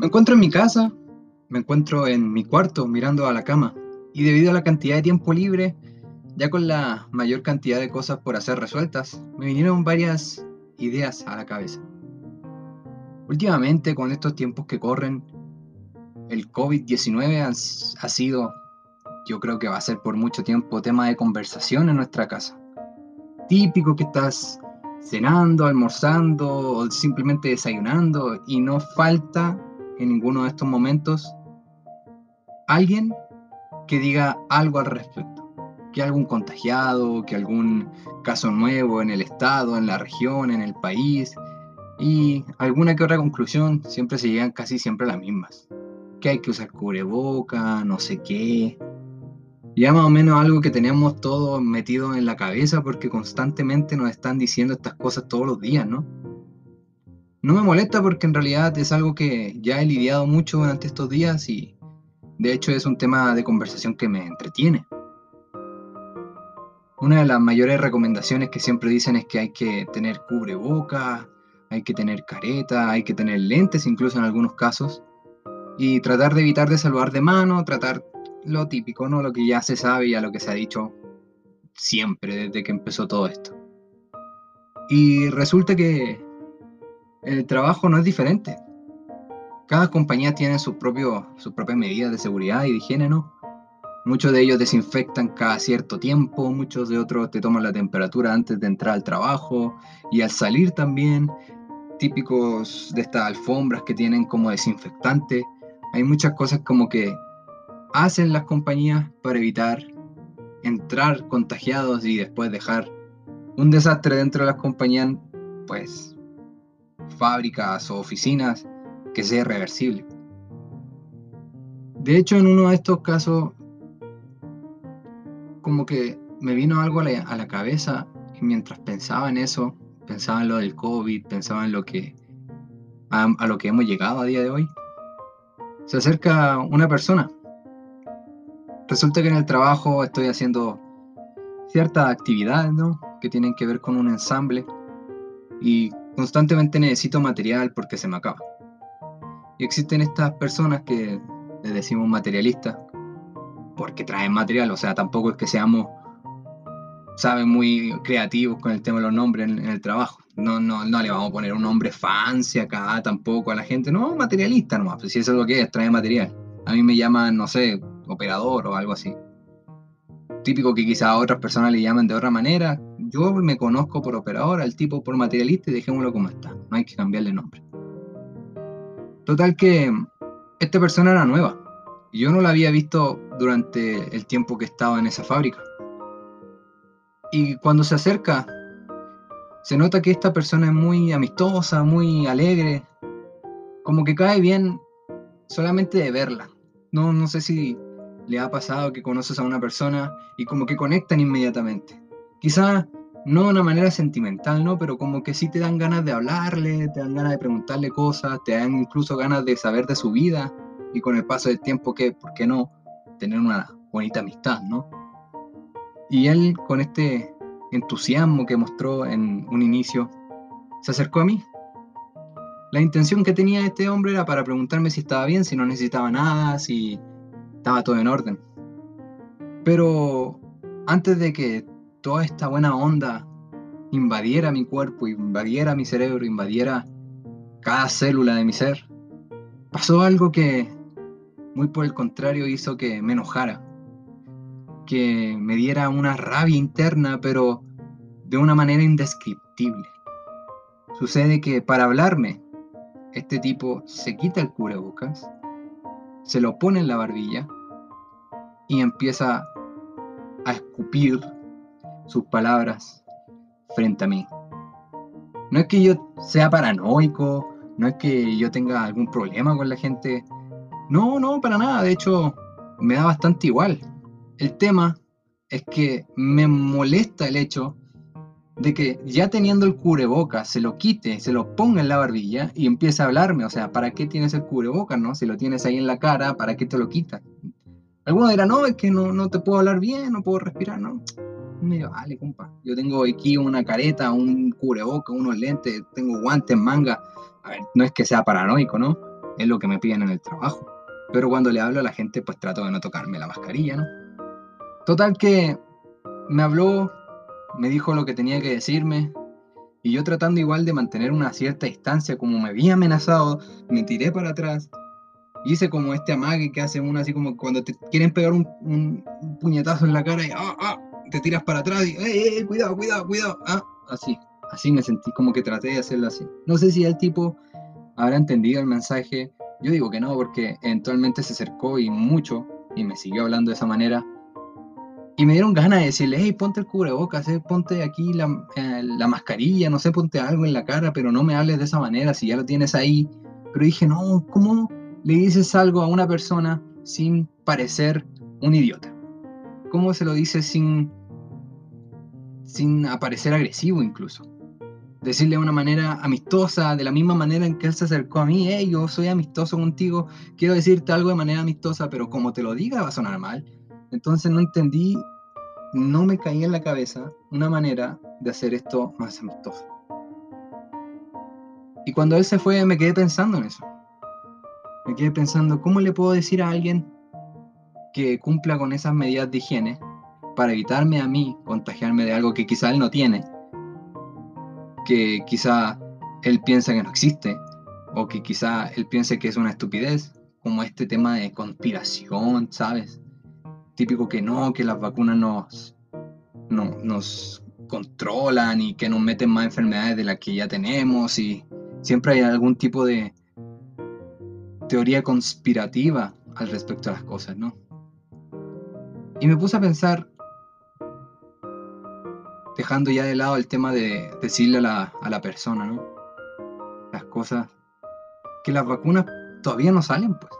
Me encuentro en mi casa, me encuentro en mi cuarto mirando a la cama y debido a la cantidad de tiempo libre, ya con la mayor cantidad de cosas por hacer resueltas, me vinieron varias ideas a la cabeza. Últimamente, con estos tiempos que corren, el COVID-19 ha, sido, yo creo que va a ser por mucho tiempo, tema de conversación en nuestra casa. Típico que estás cenando, almorzando o simplemente desayunando y no falta en ninguno de estos momentos alguien que diga algo al respecto, que algún contagiado, que algún caso nuevo en el estado, en la región, en el país y alguna que otra conclusión siempre se llegan casi siempre a las mismas, que hay que usar cubreboca, no sé qué, ya más o menos algo que tenemos todos metido en la cabeza porque constantemente nos están diciendo estas cosas todos los días, ¿no? No me molesta porque en realidad es algo que ya he lidiado mucho durante estos días y de hecho es un tema de conversación que me entretiene. Una de las mayores recomendaciones que siempre dicen es que hay que tener cubreboca, hay que tener careta, hay que tener lentes incluso en algunos casos y tratar de evitar de saludar de mano, tratar lo típico, ¿no? Lo que ya se sabe y a lo que se ha dicho siempre desde que empezó todo esto. Y resulta que el trabajo no es diferente. Cada compañía tiene sus propias medidas de seguridad y de higiene, ¿no? Muchos de ellos desinfectan cada cierto tiempo, muchos de otros te toman la temperatura antes de entrar al trabajo y al salir también, típicos de estas alfombras que tienen como desinfectante. Hay muchas cosas como que hacen las compañías para evitar entrar contagiados y después dejar un desastre dentro de las compañías, pues fábricas o oficinas que sea irreversible. De hecho, en uno de estos casos, como que me vino algo a la, cabeza y mientras pensaba en eso, pensaba en lo del COVID, pensaba en lo que a, lo que hemos llegado a día de hoy, se acerca una persona. Resulta que en el trabajo estoy haciendo ciertas actividades, ¿no? Que tienen que ver con un ensamble y Constantemente necesito material porque se me acaba. Y existen estas personas que les decimos materialistas porque traen material, o sea, tampoco es que seamos, saben, muy creativos con el tema de los nombres en, el trabajo. No, no, no le vamos a poner un nombre fancy acá tampoco a la gente, no, materialista nomás, pues si eso es lo que es, trae material. A mí me llaman, no sé, operador o algo así. Típico que quizás a otras personas le llaman de otra manera, yo me conozco por operador, al tipo por materialista y dejémoslo como está. No hay que cambiarle nombre. Total que esta persona era nueva. Yo no la había visto durante el tiempo que estaba en esa fábrica. Y cuando se acerca, se nota que esta persona es muy amistosa, muy alegre. Como que cae bien solamente de verla. No, no sé si le ha pasado que conoces a una persona y como que conectan inmediatamente. Quizá no de una manera sentimental, ¿no? Pero como que sí te dan ganas de hablarle, te dan ganas de preguntarle cosas, te dan incluso ganas de saber de su vida y con el paso del tiempo que, ¿por qué no? Tener una bonita amistad, ¿no? Y él con este entusiasmo que mostró en un inicio, se acercó a mí. La intención que tenía este hombre era para preguntarme si estaba bien, si no necesitaba nada, si estaba todo en orden. Pero antes de que toda esta buena onda invadiera mi cuerpo, invadiera mi cerebro, invadiera cada célula de mi ser, pasó algo que, muy por el contrario, hizo que me enojara, que me diera una rabia interna, pero de una manera indescriptible. Sucede que para hablarme, este tipo se quita el cubrebocas, se lo pone en la barbilla y empieza a escupir sus palabras frente a mí. No es que yo sea paranoico, no es que yo tenga algún problema con la gente. No, no, para nada. De hecho, me da bastante igual. El tema es que me molesta el hecho de que ya teniendo el cubreboca se lo quite, se lo ponga en la barbilla y empiece a hablarme. O sea, ¿para qué tienes el cubreboca, no? Si lo tienes ahí en la cara, ¿para qué te lo quitas? Algunos dirán, no, es que no, no te puedo hablar bien, no puedo respirar, no me vale, compa. Yo tengo aquí una careta, un cubreboca, unos lentes, tengo guantes, manga. A ver, no es que sea paranoico, ¿no? es lo que me piden en el trabajo. Pero cuando le hablo a la gente, pues trato de no tocarme la mascarilla, ¿no? Total que me habló, me dijo lo que tenía que decirme, y yo tratando igual de mantener una cierta distancia, como me había amenazado, me tiré para atrás. Hice como este amague que hace uno así como cuando te quieren pegar un, puñetazo en la cara y ah, ah, te tiras para atrás y ¡eh, cuidado, cuidado, cuidado! Ah, así, así me sentí como que traté de hacerlo así. No sé si el tipo habrá entendido el mensaje. Yo digo que no, porque eventualmente se acercó y mucho y me siguió hablando de esa manera. Y me dieron ganas de decirle, hey, ponte el cubrebocas, eh, ponte aquí eh, la, mascarilla, no sé, ponte algo en la cara, pero no me hables de esa manera si ya lo tienes ahí. Pero dije, no, ¿cómo le dices algo a una persona sin parecer un idiota? ¿Cómo se lo dices sin, sin aparecer agresivo incluso? Decirle de una manera amistosa, de la misma manera en que él se acercó a mí, hey, yo soy amistoso contigo, quiero decirte algo de manera amistosa, pero como te lo diga va a sonar mal. Entonces no entendí, no me caía en la cabeza una manera de hacer esto más amistoso. Y cuando él se fue me quedé pensando en eso. Me quedé pensando, ¿cómo le puedo decir a alguien que cumpla con esas medidas de higiene para evitarme a mí contagiarme de algo que quizá él no tiene? Que quizá él piensa que no existe, o que quizá él piense que es una estupidez, como este tema de conspiración, ¿sabes? típico que no, que las vacunas nos, no, nos controlan y que nos meten más enfermedades de las que ya tenemos y siempre hay algún tipo de teoría conspirativa al respecto a las cosas, ¿no? Y me puse a pensar, dejando ya de lado el tema de decirle a la, a la persona, ¿no? Las cosas, que las vacunas todavía no salen, pues.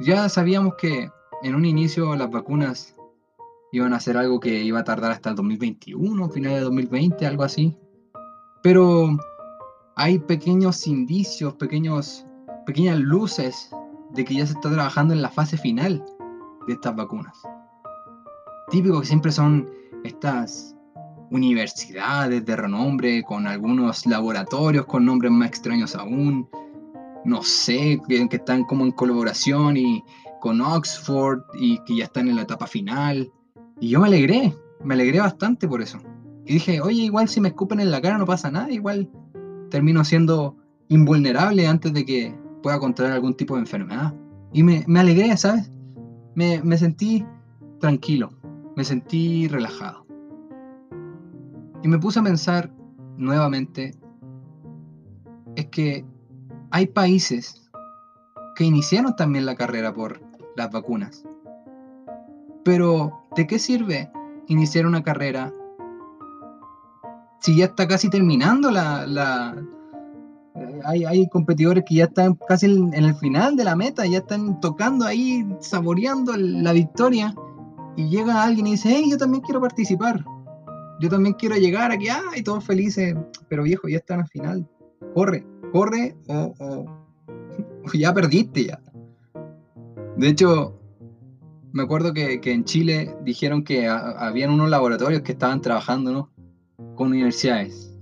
Ya sabíamos que en un inicio las vacunas iban a ser algo que iba a tardar hasta el 2021, final de 2020, algo así. Pero hay pequeños indicios, pequeños, pequeñas luces de que ya se está trabajando en la fase final de estas vacunas. Típico que siempre son estas universidades de renombre con algunos laboratorios con nombres más extraños aún, no sé, que, están como en colaboración y con Oxford y que ya están en la etapa final. Y yo me alegré, me alegré bastante por eso. Y dije, oye, igual si me escupen en la cara no pasa nada, igual termino siendo invulnerable antes de que pueda contraer algún tipo de enfermedad. Y me, alegré, ¿sabes? Me, me sentí tranquilo, me sentí relajado. Y me puse a pensar nuevamente, es que hay países que iniciaron también la carrera por las vacunas. Pero, ¿de qué sirve iniciar una carrera si ya está casi terminando la... Eh, hay, competidores que ya están casi en, el final de la meta, ya están tocando ahí, saboreando la victoria, y llega alguien y dice, hey, yo también quiero participar, yo también quiero llegar aquí, ah, y todos felices, pero viejo, ya están al final, corre, corre o, ya perdiste ya. De hecho, me acuerdo que, en Chile dijeron que habían unos laboratorios que estaban trabajando con universidades.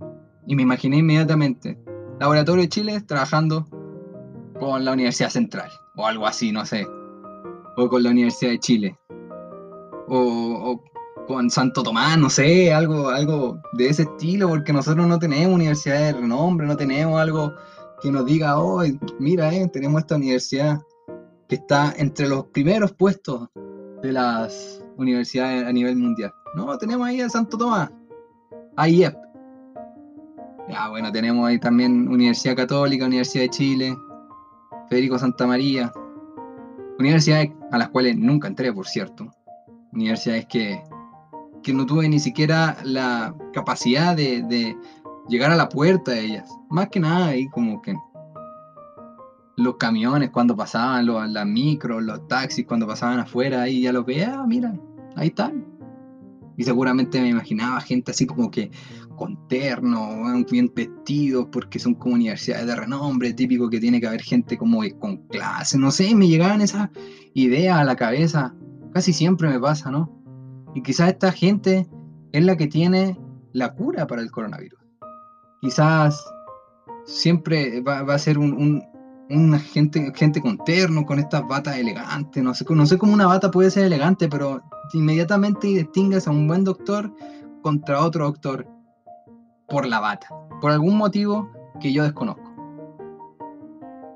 Y me imaginé inmediatamente, Laboratorio de Chile trabajando con la Universidad Central, o algo así, no sé. O con la Universidad de Chile. O, con Santo Tomás, no sé, algo, algo de ese estilo, porque nosotros no tenemos universidades de renombre, no tenemos algo que nos diga, oh, mira, eh, tenemos esta universidad que está entre los primeros puestos de las universidades a nivel mundial. No, tenemos ahí a Santo Tomás, AIEP. Ya, bueno, tenemos ahí también Universidad Católica, Universidad de Chile, Federico Santa María, universidades a las cuales nunca entré, por cierto. Universidades que, que no tuve ni siquiera la capacidad de, de llegar a la puerta de ellas. Más que nada ahí como que los camiones cuando pasaban, los, las micros, los taxis cuando pasaban afuera, ahí ya los veía, ah, mira, ahí están. Y seguramente me imaginaba gente así como que con terno, bien vestidos, porque son como universidades de renombre, típico que tiene que haber gente como con clase, no sé, me llegaban esas ideas a la cabeza, casi siempre me pasa, ¿no? Y quizás esta gente es la que tiene la cura para el coronavirus. Quizás siempre va, a ser un, una gente, gente con terno, con estas batas elegantes, no sé, no sé cómo una bata puede ser elegante, pero inmediatamente distingues a un buen doctor contra otro doctor por la bata, por algún motivo que yo desconozco.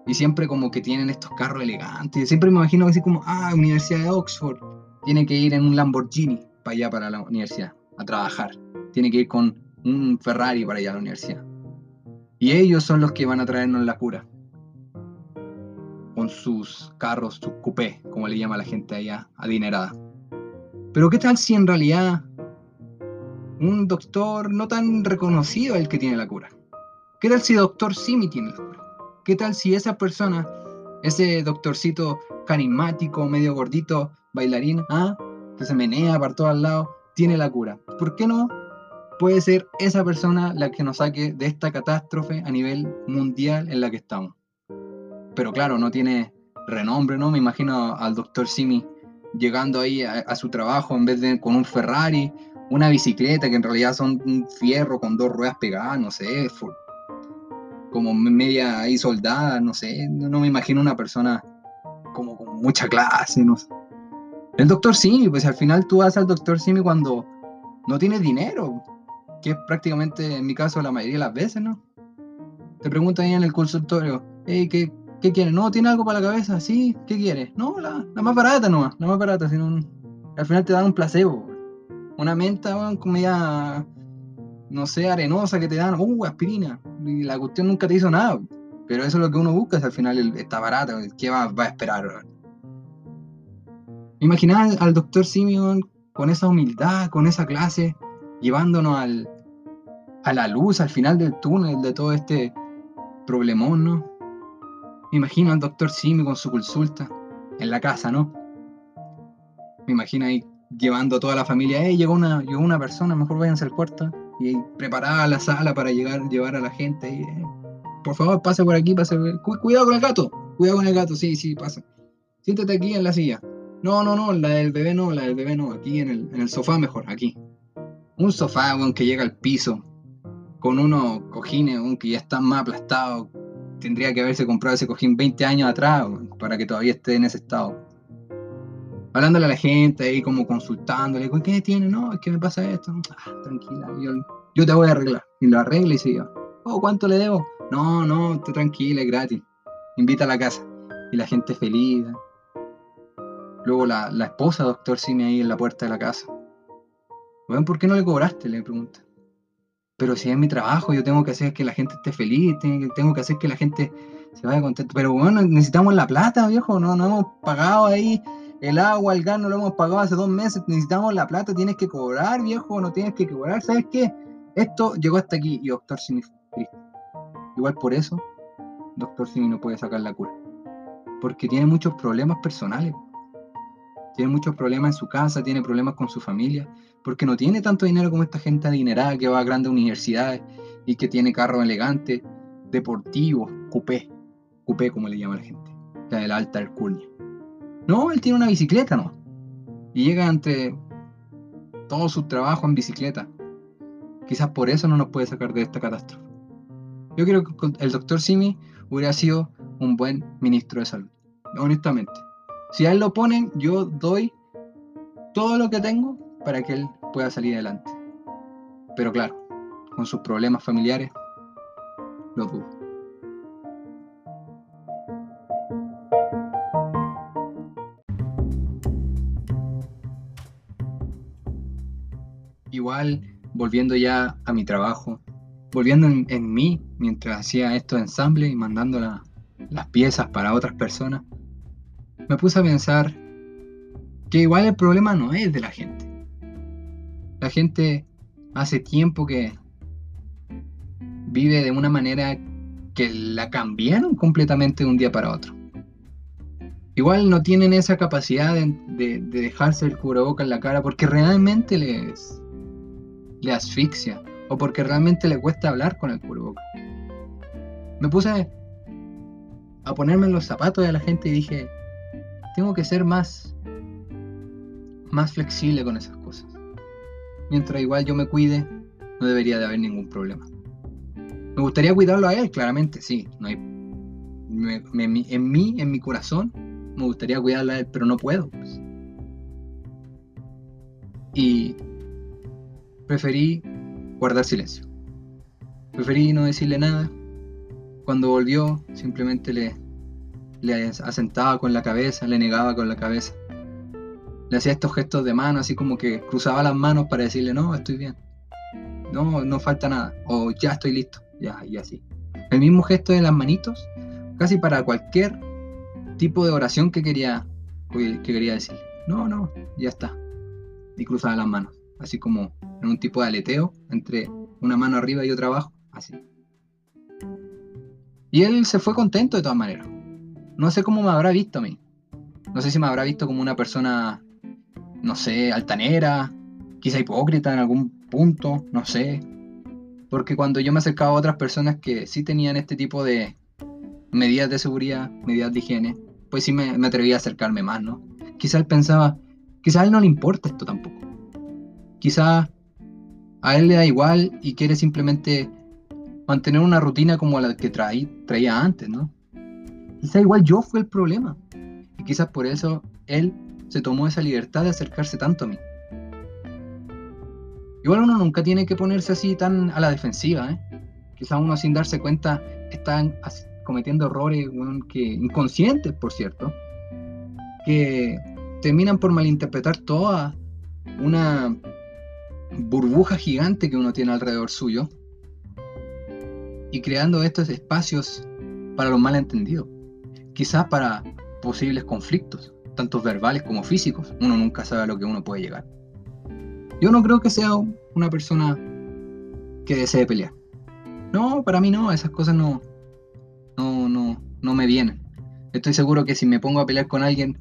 Y siempre como que tienen estos carros elegantes, siempre me imagino así como, ah, Universidad de Oxford, tiene que ir en un Lamborghini para allá, para la universidad, a trabajar, tiene que ir con un Ferrari para allá a la universidad. Y ellos son los que van a traernos la cura sus carros, sus coupés, como le llama la gente allá, adinerada. Pero ¿qué tal si en realidad un doctor no tan reconocido es el que tiene la cura? ¿Qué tal si doctor Simi tiene la cura? ¿Qué tal si esa persona, ese doctorcito carismático, medio gordito, bailarín, ah, que se menea para todos lados, tiene la cura? ¿Por qué no puede ser esa persona la que nos saque de esta catástrofe a nivel mundial en la que estamos? Pero claro, no tiene renombre, ¿no? Me imagino al doctor Simi llegando ahí a, su trabajo en vez de con un Ferrari, una bicicleta que en realidad son un fierro con dos ruedas pegadas, no sé, como media ahí soldada, no sé, no me imagino una persona como con mucha clase, no sé. El doctor Simi, pues al final tú vas al doctor Simi cuando no tienes dinero, que es prácticamente en mi caso la mayoría de las veces, ¿no? Te preguntan ahí en el consultorio, hey, ¿qué, ¿Qué quiere? No, ¿tiene algo para la cabeza? Sí, ¿qué quiere? No, la, más barata nomás, la más barata, sino al final te dan un placebo. Una menta, como media, no sé, arenosa que te dan, uh, aspirina. Y la cuestión nunca te hizo nada. Pero eso es lo que uno busca, es al final está barata, ¿qué va, a esperar? Imaginar al doctor Simeon con esa humildad, con esa clase, llevándonos al, a la luz al final del túnel de todo este problemón, ¿no? Me imagino al doctor Simi con su consulta en la casa, ¿no? Me imagino ahí llevando a toda la familia. Eh, llegó una, llegó una persona, mejor váyanse al cuarto. Y preparada la sala para llegar, llevar a la gente. Eh, por favor, pase por aquí, pase. cuidado con el gato. Cuidado con el gato, sí, sí, pasa. Siéntate aquí en la silla. No, no, no, la del bebé no, la del bebé no. Aquí en el, en el sofá mejor, aquí. Un sofá, aunque que llega al piso. Con unos cojines, aunque ya están más aplastados tendría que haberse comprado ese cojín 20 años atrás para que todavía esté en ese estado. Hablándole a la gente ahí como consultándole, ¿qué tiene? No, es que me pasa esto. Ah, tranquila, yo, te voy a arreglar. Y lo arregla y se iba. Oh, ¿cuánto le debo? No, no, te tranquila, es gratis. Invita a la casa. Y la gente feliz. Luego la, esposa, doctor Simi, ahí en la puerta de la casa. Bueno, ¿por qué no le cobraste? Le pregunta pero si es mi trabajo, yo tengo que hacer que la gente esté feliz, tengo que hacer que la gente se vaya contenta. Pero bueno, necesitamos la plata, viejo, no, no hemos pagado ahí el agua, el gas, no lo hemos pagado hace dos meses, necesitamos la plata, tienes que cobrar, viejo, no tienes que cobrar, ¿sabes qué? Esto llegó hasta aquí y doctor Simi Igual por eso, doctor Simi no puede sacar la cura. Porque tiene muchos problemas personales tiene muchos problemas en su casa, tiene problemas con su familia, porque no tiene tanto dinero como esta gente adinerada que va a grandes universidades y que tiene carros elegantes, deportivos, coupé, coupé como le llama la gente, la de la alta alcurnia. No, él tiene una bicicleta, ¿no? Y llega entre todo su trabajo en bicicleta. Quizás por eso no nos puede sacar de esta catástrofe. Yo creo que el doctor Simi hubiera sido un buen ministro de salud, honestamente. Si a él lo ponen, yo doy todo lo que tengo para que él pueda salir adelante. Pero claro, con sus problemas familiares, lo dudo. Igual, volviendo ya a mi trabajo, volviendo en, mí mientras hacía esto de ensamble y mandando las piezas para otras personas, me puse a pensar que igual el problema no es de la gente. La gente hace tiempo que vive de una manera que la cambiaron completamente de un día para otro. Igual no tienen esa capacidad de, dejarse el cubreboca en la cara porque realmente les, le asfixia o porque realmente le cuesta hablar con el cubreboca. Me puse a ponerme en los zapatos de la gente y dije, tengo que ser más, más flexible con esas cosas. Mientras igual yo me cuide, no debería de haber ningún problema. Me gustaría cuidarlo a él, claramente, sí. No hay en mí, en mi corazón, me gustaría cuidarla, pero no puedo. Pues. Y preferí guardar silencio. Preferí no decirle nada. Cuando volvió, simplemente le, le asentaba con la cabeza, le negaba con la cabeza. Hacía estos gestos de mano, así como que cruzaba las manos para decirle, no, estoy bien. No, no falta nada. O ya estoy listo. Ya, y así. El mismo gesto de las manitos, casi para cualquier tipo de oración que quería, que quería decir. No, no, ya está. Y cruzaba las manos. Así como en un tipo de aleteo entre una mano arriba y otra abajo. Así. Y él se fue contento de todas maneras. No sé cómo me habrá visto a mí. No sé si me habrá visto como una persona, no sé, altanera, quizá hipócrita en algún punto, no sé. Porque cuando yo me acercaba a otras personas que sí tenían este tipo de medidas de seguridad, medidas de higiene, pues sí me, me atrevía a acercarme más, ¿no? Quizá él pensaba, quizá a él no le importa esto tampoco. Quizá a él le da igual y quiere simplemente mantener una rutina como la que traía antes, ¿no? Quizá igual yo fue el problema. Y quizás por eso él se tomó esa libertad de acercarse tanto a mí. Igual uno nunca tiene que ponerse así tan a la defensiva, ¿eh? Quizás uno sin darse cuenta están cometiendo errores que, inconscientes, por cierto, que terminan por malinterpretar toda una burbuja gigante que uno tiene alrededor suyo y creando estos espacios para los malentendidos quizás para posibles conflictos, tanto verbales como físicos. Uno nunca sabe a lo que uno puede llegar. Yo no creo que sea una persona que desee pelear. No, para mí no, esas cosas no, no, no, no me vienen. Estoy seguro que si me pongo a pelear con alguien,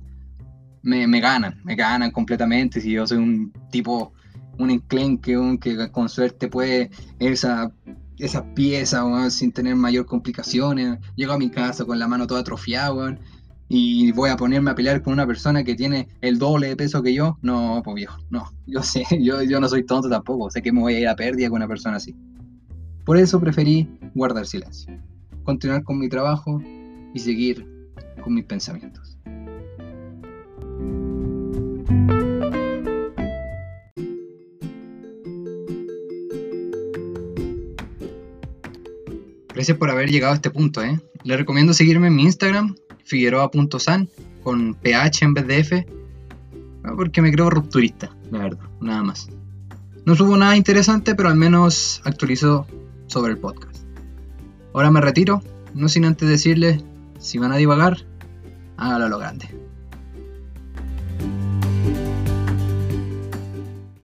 me, ganan, me ganan completamente. Si yo soy un tipo, un enclenque, un que con suerte puede esa esa pieza, sin tener mayor complicaciones. Llego a mi casa con la mano toda atrofiada, y voy a ponerme a pelear con una persona que tiene el doble de peso que yo. No, pues viejo, no. Yo sé, yo, yo no soy tonto tampoco. Sé que me voy a ir a pérdida con una persona así. Por eso preferí guardar silencio, continuar con mi trabajo y seguir con mis pensamientos. Gracias por haber llegado a este punto. ¿eh? Le recomiendo seguirme en mi Instagram, figueroa.san, con PH en vez de F, porque me creo rupturista, la verdad, nada más. No subo nada interesante, pero al menos actualizo sobre el podcast. Ahora me retiro, no sin antes decirles, si van a divagar, hágalo lo grande.